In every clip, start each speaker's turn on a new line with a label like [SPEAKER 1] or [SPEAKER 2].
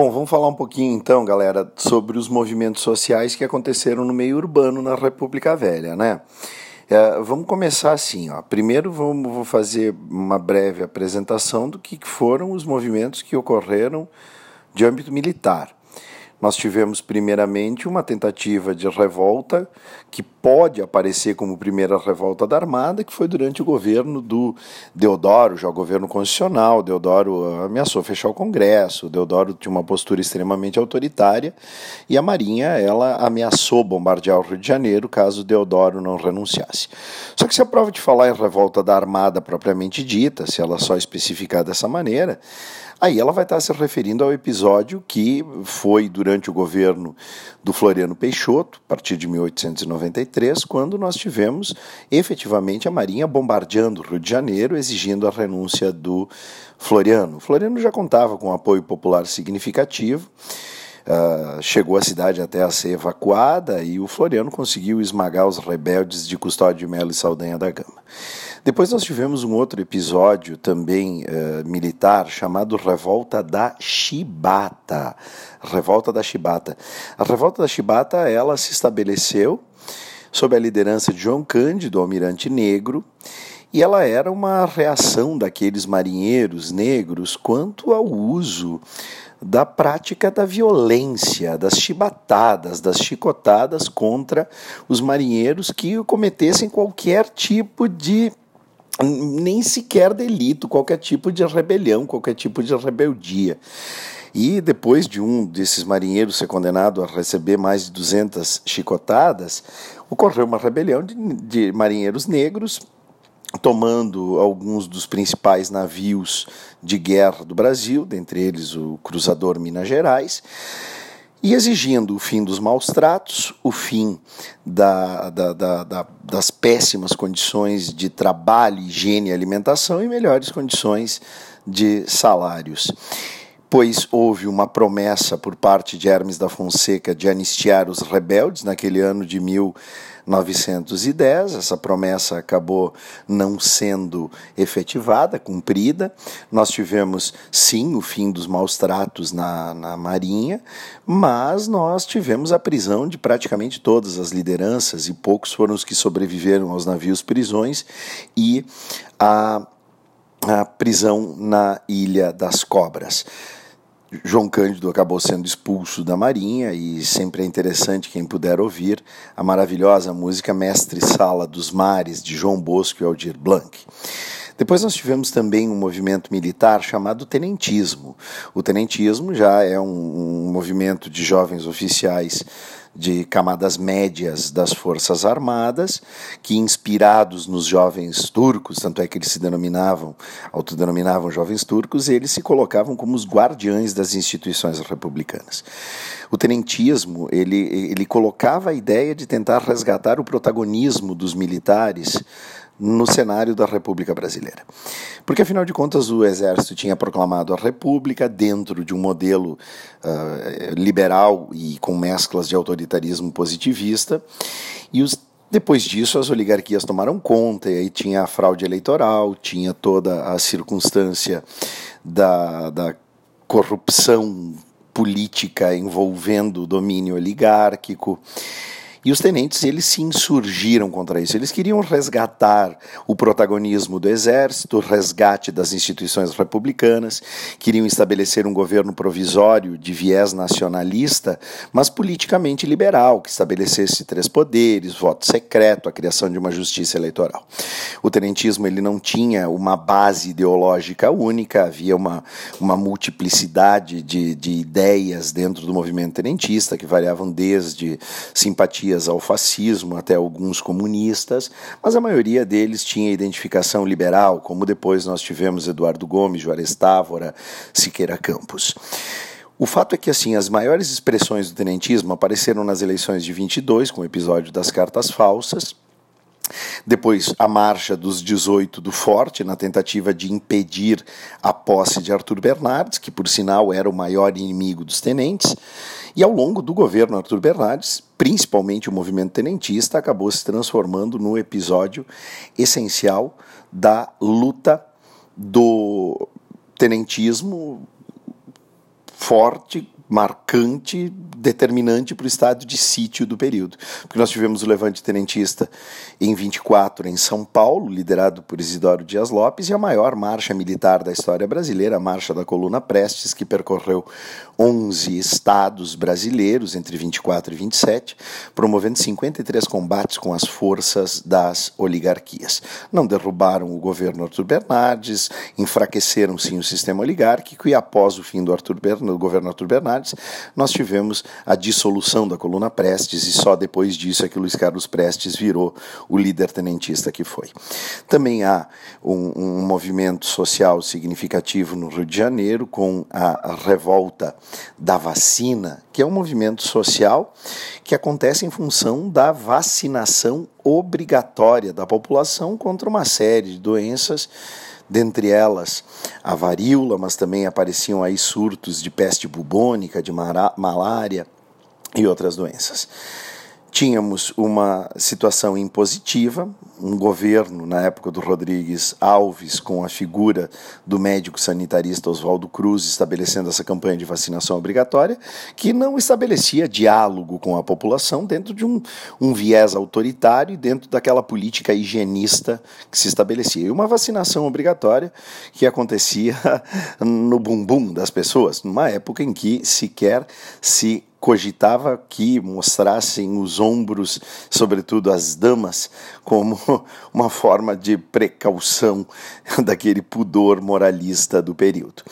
[SPEAKER 1] Bom, vamos falar um pouquinho então, galera, sobre os movimentos sociais que aconteceram no meio urbano na República Velha, né? É, vamos começar assim, ó. Primeiro vamos vou fazer uma breve apresentação do que foram os movimentos que ocorreram de âmbito militar. Nós tivemos, primeiramente, uma tentativa de revolta que pode aparecer como primeira revolta da Armada, que foi durante o governo do Deodoro, já o governo constitucional. Deodoro ameaçou fechar o Congresso, Deodoro tinha uma postura extremamente autoritária e a Marinha ela ameaçou bombardear o Rio de Janeiro caso Deodoro não renunciasse. Só que se a prova de falar em revolta da Armada propriamente dita, se ela só especificar dessa maneira, Aí ela vai estar se referindo ao episódio que foi durante o governo do Floriano Peixoto, a partir de 1893, quando nós tivemos efetivamente a Marinha bombardeando o Rio de Janeiro, exigindo a renúncia do Floriano. O Floriano já contava com um apoio popular significativo. Uh, chegou a cidade até a ser evacuada e o Floriano conseguiu esmagar os rebeldes de Custódio de Melo e Saldanha da Gama. Depois nós tivemos um outro episódio também uh, militar chamado Revolta da Chibata. Revolta da Chibata. A Revolta da Chibata ela se estabeleceu sob a liderança de João Cândido, almirante negro, e ela era uma reação daqueles marinheiros negros quanto ao uso da prática da violência, das chibatadas, das chicotadas contra os marinheiros que cometessem qualquer tipo de nem sequer delito, qualquer tipo de rebelião, qualquer tipo de rebeldia. E depois de um desses marinheiros ser condenado a receber mais de 200 chicotadas, ocorreu uma rebelião de, de marinheiros negros, tomando alguns dos principais navios de guerra do Brasil, dentre eles o cruzador Minas Gerais e exigindo o fim dos maus tratos, o fim da, da, da, das péssimas condições de trabalho, higiene e alimentação e melhores condições de salários. Pois houve uma promessa por parte de Hermes da Fonseca de anistiar os rebeldes naquele ano de mil 910. Essa promessa acabou não sendo efetivada, cumprida. Nós tivemos, sim, o fim dos maus tratos na, na Marinha, mas nós tivemos a prisão de praticamente todas as lideranças e poucos foram os que sobreviveram aos navios prisões e a, a prisão na Ilha das Cobras. João Cândido acabou sendo expulso da Marinha e sempre é interessante quem puder ouvir a maravilhosa música Mestre Sala dos Mares de João Bosco e Aldir Blanc. Depois nós tivemos também um movimento militar chamado tenentismo. O tenentismo já é um, um movimento de jovens oficiais de camadas médias das Forças Armadas, que inspirados nos jovens turcos, tanto é que eles se denominavam, autodenominavam jovens turcos, eles se colocavam como os guardiães das instituições republicanas. O tenentismo, ele, ele colocava a ideia de tentar resgatar o protagonismo dos militares no cenário da República Brasileira. Porque, afinal de contas, o Exército tinha proclamado a República dentro de um modelo uh, liberal e com mesclas de autoritarismo positivista, e os depois disso, as oligarquias tomaram conta, e aí tinha a fraude eleitoral, tinha toda a circunstância da, da corrupção política envolvendo o domínio oligárquico. E os tenentes eles se insurgiram contra isso. Eles queriam resgatar o protagonismo do exército, o resgate das instituições republicanas, queriam estabelecer um governo provisório de viés nacionalista, mas politicamente liberal, que estabelecesse três poderes, voto secreto, a criação de uma justiça eleitoral. O tenentismo ele não tinha uma base ideológica única, havia uma, uma multiplicidade de, de ideias dentro do movimento tenentista que variavam desde simpatia ao fascismo, até alguns comunistas, mas a maioria deles tinha identificação liberal, como depois nós tivemos Eduardo Gomes, Juarez Távora, Siqueira Campos. O fato é que assim as maiores expressões do tenentismo apareceram nas eleições de 22, com o episódio das cartas falsas, depois, a marcha dos 18 do Forte, na tentativa de impedir a posse de Arthur Bernardes, que por sinal era o maior inimigo dos tenentes. E ao longo do governo Arthur Bernardes, principalmente o movimento tenentista, acabou se transformando no episódio essencial da luta do tenentismo forte marcante, determinante para o estado de sítio do período. Porque nós tivemos o levante tenentista em 24 em São Paulo, liderado por Isidoro Dias Lopes, e a maior marcha militar da história brasileira, a Marcha da Coluna Prestes, que percorreu 11 estados brasileiros entre 24 e 27, promovendo 53 combates com as forças das oligarquias. Não derrubaram o governo Arthur Bernardes, enfraqueceram sim o sistema oligárquico e após o fim do, Arthur do governo Bernardes, nós tivemos a dissolução da coluna Prestes e só depois disso é que Luiz Carlos Prestes virou o líder tenentista que foi. Também há um, um movimento social significativo no Rio de Janeiro com a revolta da vacina, que é um movimento social que acontece em função da vacinação obrigatória da população contra uma série de doenças dentre elas a varíola, mas também apareciam aí surtos de peste bubônica, de malária e outras doenças. Tínhamos uma situação impositiva, um governo, na época do Rodrigues Alves, com a figura do médico sanitarista Oswaldo Cruz, estabelecendo essa campanha de vacinação obrigatória, que não estabelecia diálogo com a população dentro de um, um viés autoritário e dentro daquela política higienista que se estabelecia. E uma vacinação obrigatória que acontecia no bumbum das pessoas, numa época em que sequer se cogitava que mostrassem os ombros, sobretudo as damas, como uma forma de precaução daquele pudor moralista do período.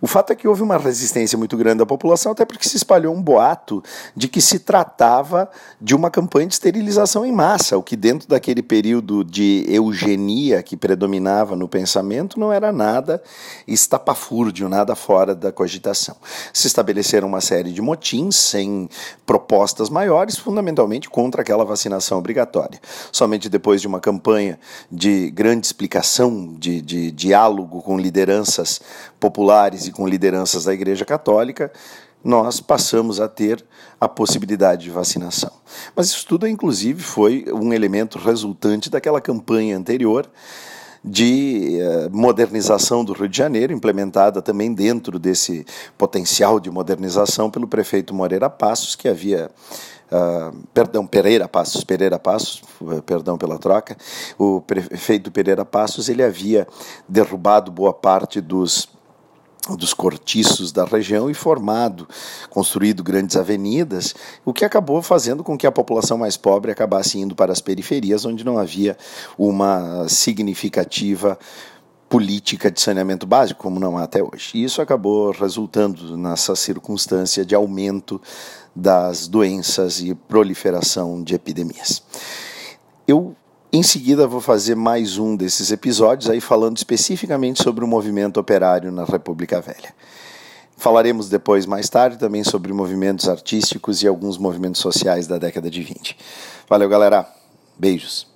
[SPEAKER 1] O fato é que houve uma resistência muito grande da população, até porque se espalhou um boato de que se tratava de uma campanha de esterilização em massa, o que dentro daquele período de eugenia que predominava no pensamento não era nada estapafúrdio, nada fora da cogitação. Se estabeleceram uma série de motins sem propostas maiores, fundamentalmente contra aquela vacinação obrigatória. Somente depois de uma campanha de grande explicação, de, de diálogo com lideranças populares e com lideranças da Igreja Católica, nós passamos a ter a possibilidade de vacinação. Mas isso tudo, inclusive, foi um elemento resultante daquela campanha anterior de eh, modernização do Rio de Janeiro, implementada também dentro desse potencial de modernização pelo prefeito Moreira Passos, que havia Uh, perdão, Pereira Passos, Pereira Passos, perdão pela troca, o prefeito Pereira Passos, ele havia derrubado boa parte dos dos cortiços da região e formado, construído grandes avenidas, o que acabou fazendo com que a população mais pobre acabasse indo para as periferias, onde não havia uma significativa política de saneamento básico, como não há até hoje. E isso acabou resultando nessa circunstância de aumento das doenças e proliferação de epidemias. Eu em seguida, vou fazer mais um desses episódios aí falando especificamente sobre o movimento operário na República Velha. Falaremos depois, mais tarde, também sobre movimentos artísticos e alguns movimentos sociais da década de 20. Valeu, galera. Beijos.